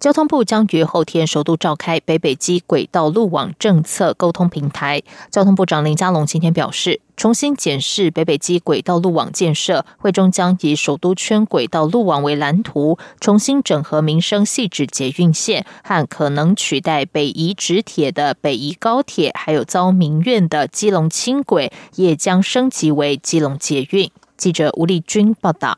交通部将于后天首度召开北北基轨道路网政策沟通平台。交通部长林佳龙今天表示，重新检视北北基轨道路网建设，会中将以首都圈轨道路网为蓝图，重新整合民生细致捷运线和可能取代北宜直铁的北宜高铁，还有遭民怨的基隆轻轨，也将升级为基隆捷运。记者吴丽君报道。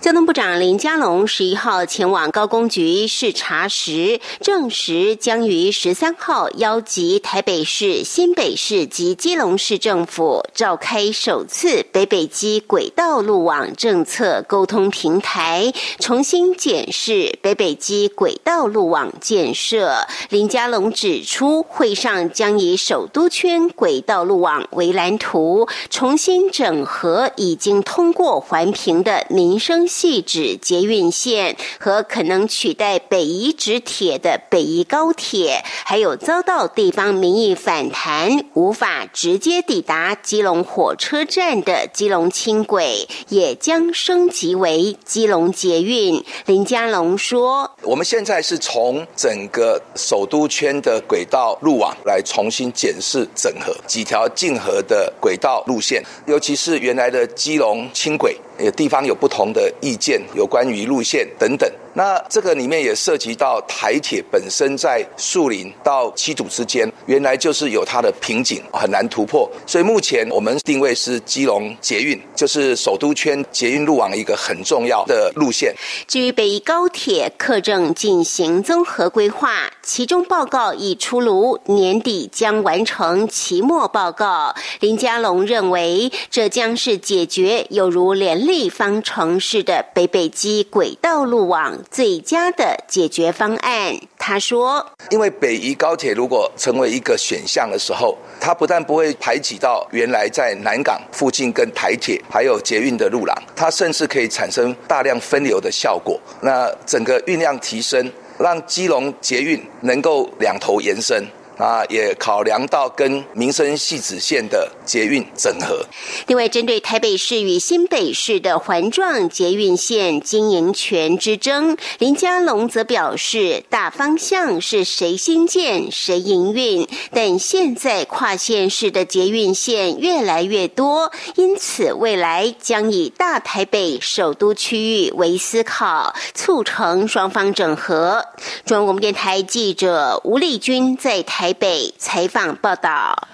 交通部长林佳龙十一号前往高工局视察时，证实将于十三号邀集台北市、新北市及基隆市政府召开首次北北基轨道路网政策沟通平台，重新检视北北基轨道路网建设。林佳龙指出，会上将以首都圈轨道路网为蓝图，重新整合已经通过环评的民。生系指捷运线和可能取代北宜直铁的北宜高铁，还有遭到地方民意反弹无法直接抵达基隆火车站的基隆轻轨，也将升级为基隆捷运。林佳龙说：“我们现在是从整个首都圈的轨道路网来重新检视整合几条竞合的轨道路线，尤其是原来的基隆轻轨。”有地方有不同的意见，有关于路线等等。那这个里面也涉及到台铁本身在树林到七堵之间，原来就是有它的瓶颈，很难突破。所以目前我们定位是基隆捷运，就是首都圈捷运路网一个很重要的路线。至于北宜高铁，客正进行综合规划，其中报告已出炉，年底将完成期末报告。林佳龙认为，这将是解决有如联立方程式的北北基轨道路网。最佳的解决方案，他说：“因为北宜高铁如果成为一个选项的时候，它不但不会排挤到原来在南港附近跟台铁还有捷运的路廊，它甚至可以产生大量分流的效果。那整个运量提升，让基隆捷运能够两头延伸。”啊，也考量到跟民生系子线的捷运整合。另外，针对台北市与新北市的环状捷运线经营权之争，林佳龙则表示，大方向是谁新建谁营运，但现在跨县市的捷运线越来越多，因此未来将以大台北首都区域为思考，促成双方整合。中央广播电台记者吴丽君在台。台北采访报道：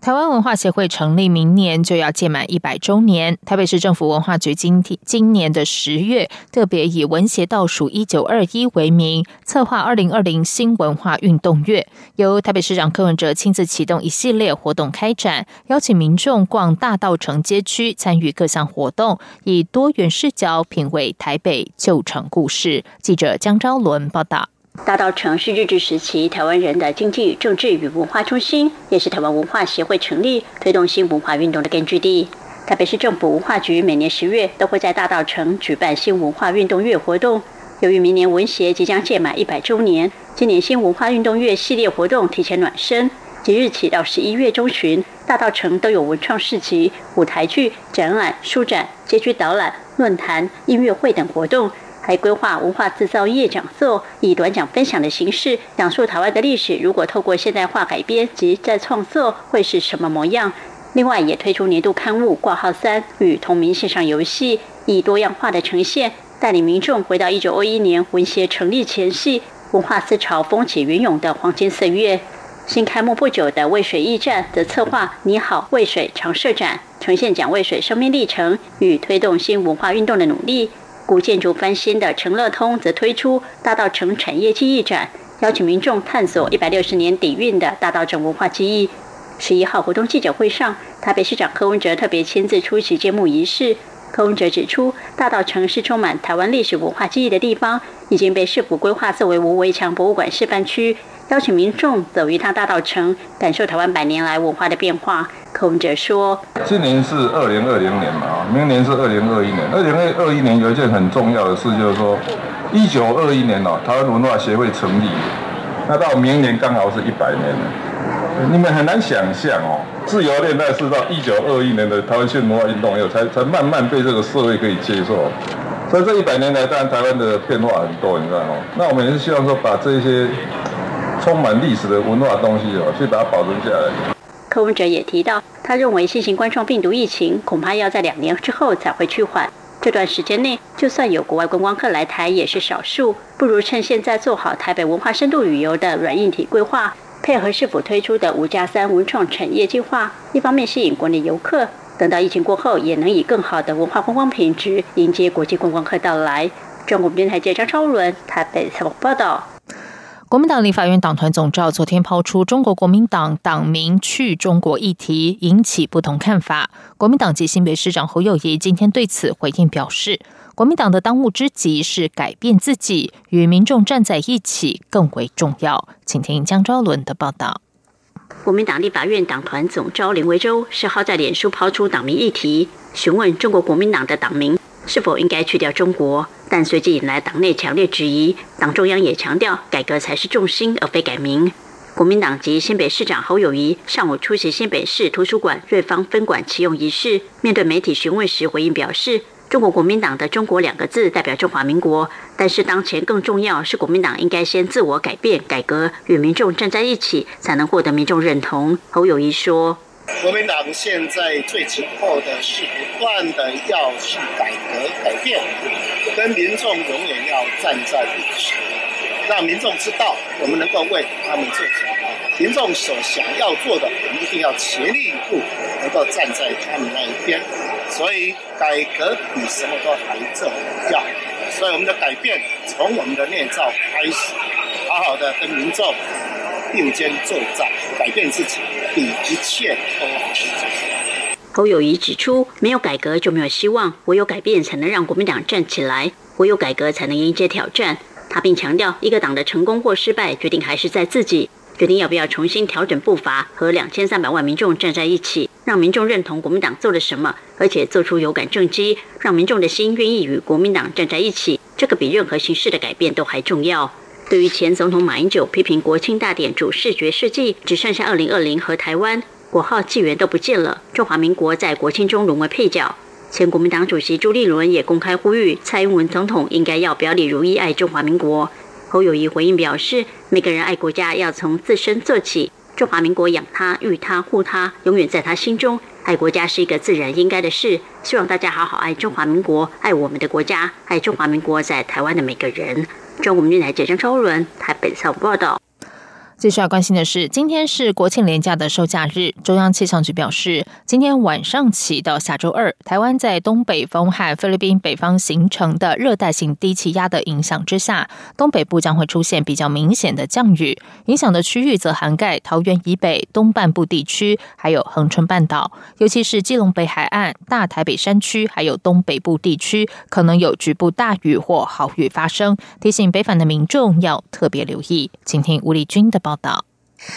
台湾文化协会成立，明年就要届满一百周年。台北市政府文化局今天今年的十月，特别以“文协倒数一九二一”为名，策划二零二零新文化运动月，由台北市长柯文哲亲自启动一系列活动开展，邀请民众逛大道城街区，参与各项活动，以多元视角品味台北旧城故事。记者江昭伦报道。大稻城是日治时期台湾人的经济、政治与文化中心，也是台湾文化协会成立、推动新文化运动的根据地。台北市政府文化局每年十月都会在大稻城举办新文化运动月活动。由于明年文协即将届满一百周年，今年新文化运动月系列活动提前暖身，即日起到十一月中旬，大稻城都有文创市集、舞台剧、展览、书展、街区导览、论坛、音乐会等活动。还规划文化制造业讲座，以短讲分享的形式讲述台湾的历史。如果透过现代化改编及再创作，会是什么模样？另外，也推出年度刊物《挂号三》与同名线上游戏，以多样化的呈现，带领民众回到一九二一年文协成立前夕，文化思潮风起云涌的黄金岁月。新开幕不久的渭水驿站，则策划“你好，渭水”常设展，呈现蒋渭水生命历程与推动新文化运动的努力。古建筑翻新的成乐通则推出大道城产业记忆展，邀请民众探索一百六十年底蕴的大道城文化记忆。十一号活动记者会上，台北市长柯文哲特别亲自出席揭幕仪式。柯文哲指出，大道城是充满台湾历史文化记忆的地方，已经被市府规划作为无围墙博物馆示范区，邀请民众走一趟大道城，感受台湾百年来文化的变化。柯文哲说：“今年是二零二零年嘛，明年是二零二一年。二零二二一年有一件很重要的事，就是说，一九二一年哦，台湾文化协会成立，那到明年刚好是一百年了。你们很难想象哦，自由恋爱是到一九二一年的台湾新文化运动以后，才才慢慢被这个社会可以接受。所以这一百年来，当然台湾的变化很多，你知道吗？那我们也是希望说，把这些。”充满历史的文化东西哦，去把它保存下来。柯文哲也提到，他认为新型冠状病毒疫情恐怕要在两年之后才会趋缓。这段时间内，就算有国外观光客来台，也是少数。不如趁现在做好台北文化深度旅游的软硬体规划，配合是否推出的五加三文创产业计划，一方面吸引国内游客，等到疫情过后，也能以更好的文化观光品质迎接国际观光客到来。中国电台记者张超伦台北采访报道。国民党立法院党团总召昨天抛出中国国民党党名去中国议题，引起不同看法。国民党籍新北市长侯友谊今天对此回应表示，国民党的当务之急是改变自己，与民众站在一起更为重要。请听江昭伦的报道。国民党立法院党团总召林维洲十号在脸书抛出党名议题，询问中国国民党的党名。是否应该去掉中国？但随即引来党内强烈质疑。党中央也强调，改革才是重心，而非改名。国民党籍新北市长侯友谊上午出席新北市图书馆瑞芳分馆启用仪式，面对媒体询问时回应表示：“中国国民党的‘中国’两个字代表中华民国，但是当前更重要是国民党应该先自我改变、改革，与民众站在一起，才能获得民众认同。”侯友谊说。国民党现在最紧迫的是不断的要去改革改变，跟民众永远要站在一起，让民众知道我们能够为他们做什么。民众所想要做的，我们一定要全力以赴，能够站在他们那一边。所以改革比什么都还重要。所以我们的改变从我们的内造开始，好好的跟民众。并肩作战，改变自己，比一切都好。侯友谊指出，没有改革就没有希望，唯有改变才能让国民党站起来，唯有改革才能迎接挑战。他并强调，一个党的成功或失败，决定还是在自己，决定要不要重新调整步伐，和两千三百万民众站在一起，让民众认同国民党做了什么，而且做出有感政绩，让民众的心愿意与国民党站在一起。这个比任何形式的改变都还重要。对于前总统马英九批评国庆大典主视觉设计，只剩下二零二零和台湾国号纪元都不见了，中华民国在国庆中沦为配角。前国民党主席朱立伦也公开呼吁蔡英文总统应该要表里如一，爱中华民国。侯友谊回应表示，每个人爱国家要从自身做起，中华民国养他、育他、护他，永远在他心中。爱国家是一个自然应该的事，希望大家好好爱中华民国，爱我们的国家，爱中华民国在台湾的每个人。中国电台记者张超伦台北采访报道。最需要关心的是，今天是国庆连假的收假日。中央气象局表示，今天晚上起到下周二，台湾在东北风和菲律宾北方形成的热带性低气压的影响之下，东北部将会出现比较明显的降雨，影响的区域则涵盖桃园以北东半部地区，还有恒春半岛，尤其是基隆北海岸、大台北山区，还有东北部地区，可能有局部大雨或豪雨发生，提醒北返的民众要特别留意。请听吴丽君的报。报道。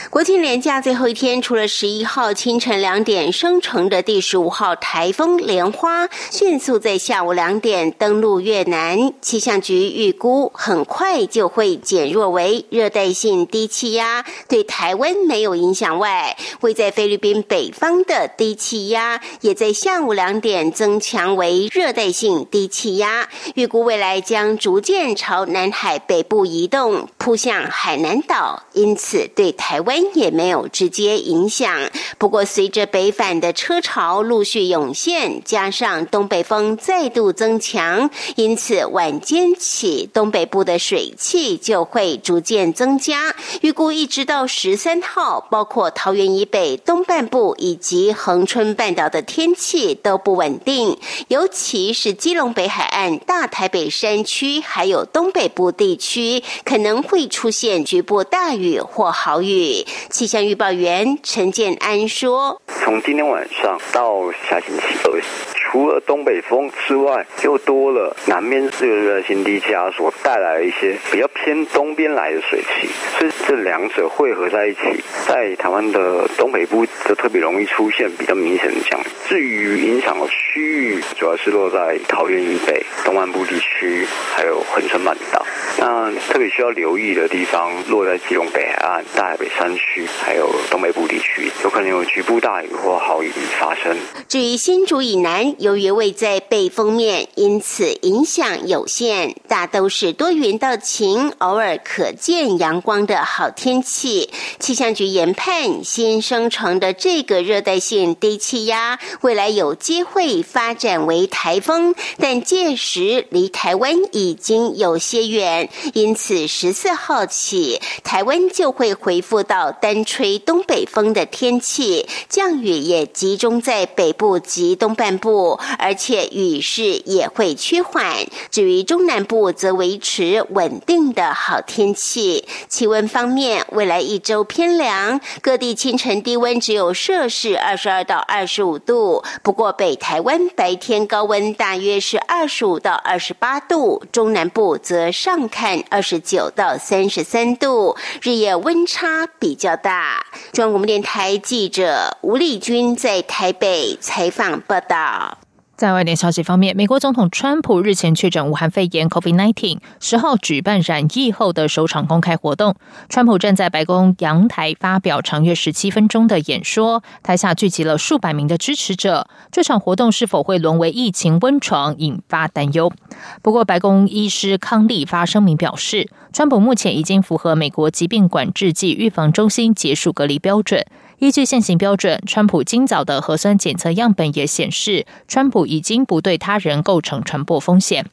国庆连假最后一天，除了十一号清晨两点生成的第十五号台风莲花迅速在下午两点登陆越南，气象局预估很快就会减弱为热带性低气压，对台湾没有影响外，位在菲律宾北方的低气压也在下午两点增强为热带性低气压，预估未来将逐渐朝南海北部移动，扑向海南岛，因此对台。台湾也没有直接影响，不过随着北返的车潮陆续涌现，加上东北风再度增强，因此晚间起东北部的水汽就会逐渐增加。预估一直到十三号，包括桃园以北东半部以及恒春半岛的天气都不稳定，尤其是基隆北海岸、大台北山区还有东北部地区，可能会出现局部大雨或豪雨。气象预报员陈建安说：“从今天晚上到下星期二，除了东北风之外，又多了南边这个热带性低气压所带来一些比较偏东边来的水汽，所以这两者汇合在一起，在台湾的东北部就特别容易出现比较明显的降雨。至于影响的区域，主要是落在桃园以北、东南部地区，还有恒春半岛。那特别需要留意的地方，落在基隆北海岸、大海北山区，还有东北部地区，有可能有局部大雨或豪雨发生。至于新竹以南，由于位在背风面，因此影响有限，大都是多云到晴，偶尔可见阳光的好天气。气象局研判，新生成的这个热带性低气压，未来有机会发展为台风，但届时离台湾已经有些远，因此十四号起，台湾就会回复到单吹东北风的天气，降雨也集中在北部及东半部，而且雨势也会趋缓。至于中南部，则维持稳定的好天气。气温方面，未来一周偏凉，各地清晨低温只有摄氏二十二到二十五度。不过北台湾白天高温大约是二十五到二十八度，中南部则上看二十九到三十三度，日夜温差比较大。中央广播电台记者吴丽君在台北采访报道。在外电消息方面，美国总统川普日前确诊武汉肺炎 （COVID-19），十号举办染疫后的首场公开活动。川普站在白宫阳台发表长约十七分钟的演说，台下聚集了数百名的支持者。这场活动是否会沦为疫情温床，引发担忧。不过，白宫医师康利发声明表示，川普目前已经符合美国疾病管制及预防中心结束隔离标准。依据现行标准，川普今早的核酸检测样本也显示，川普已经不对他人构成传播风险。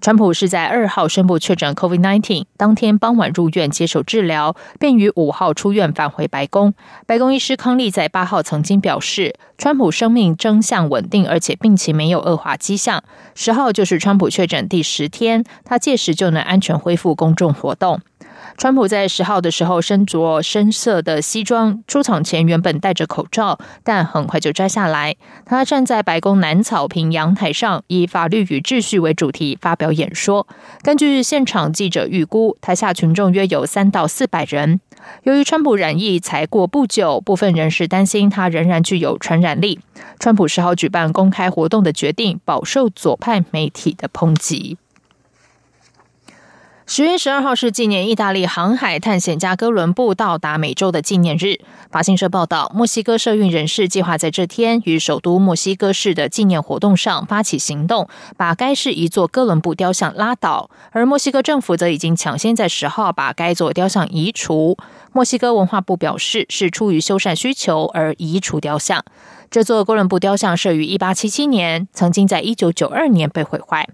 川普是在二号宣布确诊 COVID-19，当天傍晚入院接受治疗，便于五号出院返回白宫。白宫医师康利在八号曾经表示，川普生命征象稳定，而且病情没有恶化迹象。十号就是川普确诊第十天，他届时就能安全恢复公众活动。川普在十号的时候身着深色的西装出场前，原本戴着口罩，但很快就摘下来。他站在白宫南草坪阳台上，以“法律与秩序”为主题发表演说。根据现场记者预估，台下群众约有三到四百人。由于川普染疫才过不久，部分人士担心他仍然具有传染力。川普十号举办公开活动的决定，饱受左派媒体的抨击。十月十二号是纪念意大利航海探险家哥伦布到达美洲的纪念日。法新社报道，墨西哥社运人士计划在这天于首都墨西哥市的纪念活动上发起行动，把该市一座哥伦布雕像拉倒。而墨西哥政府则已经抢先在十号把该座雕像移除。墨西哥文化部表示，是出于修缮需求而移除雕像。这座哥伦布雕像设于一八七七年，曾经在一九九二年被毁坏。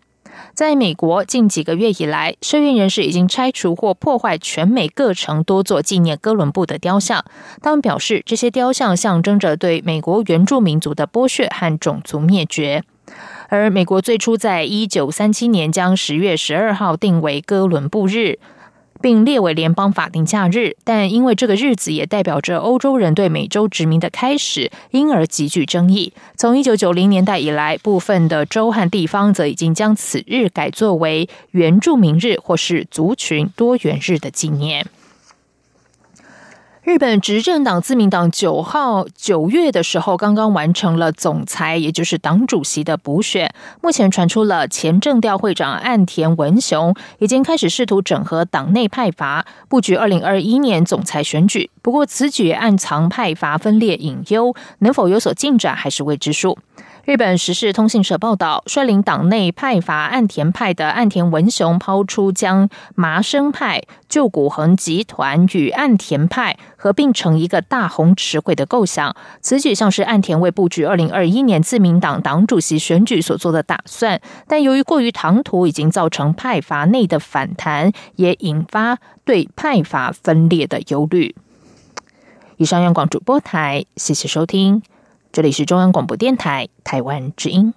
在美国，近几个月以来，社运人士已经拆除或破坏全美各城多座纪念哥伦布的雕像。他们表示，这些雕像象征着对美国原住民族的剥削和种族灭绝。而美国最初在一九三七年将十月十二号定为哥伦布日。并列为联邦法定假日，但因为这个日子也代表着欧洲人对美洲殖民的开始，因而极具争议。从一九九零年代以来，部分的州和地方则已经将此日改作为原住民日或是族群多元日的纪念。日本执政党自民党九号九月的时候，刚刚完成了总裁，也就是党主席的补选。目前传出了前政调会长岸田文雄已经开始试图整合党内派阀，布局二零二一年总裁选举。不过此举暗藏派阀分裂隐忧，能否有所进展还是未知数。日本时事通信社报道，率领党内派阀岸田派的岸田文雄抛出将麻生派、旧谷横集团与岸田派合并成一个大红池会的构想。此举像是岸田为布局二零二一年自民党党主席选举所做的打算，但由于过于唐突，已经造成派阀内的反弹，也引发对派阀分裂的忧虑。以上，央广主播台，谢谢收听。这里是中央广播电台台湾之音。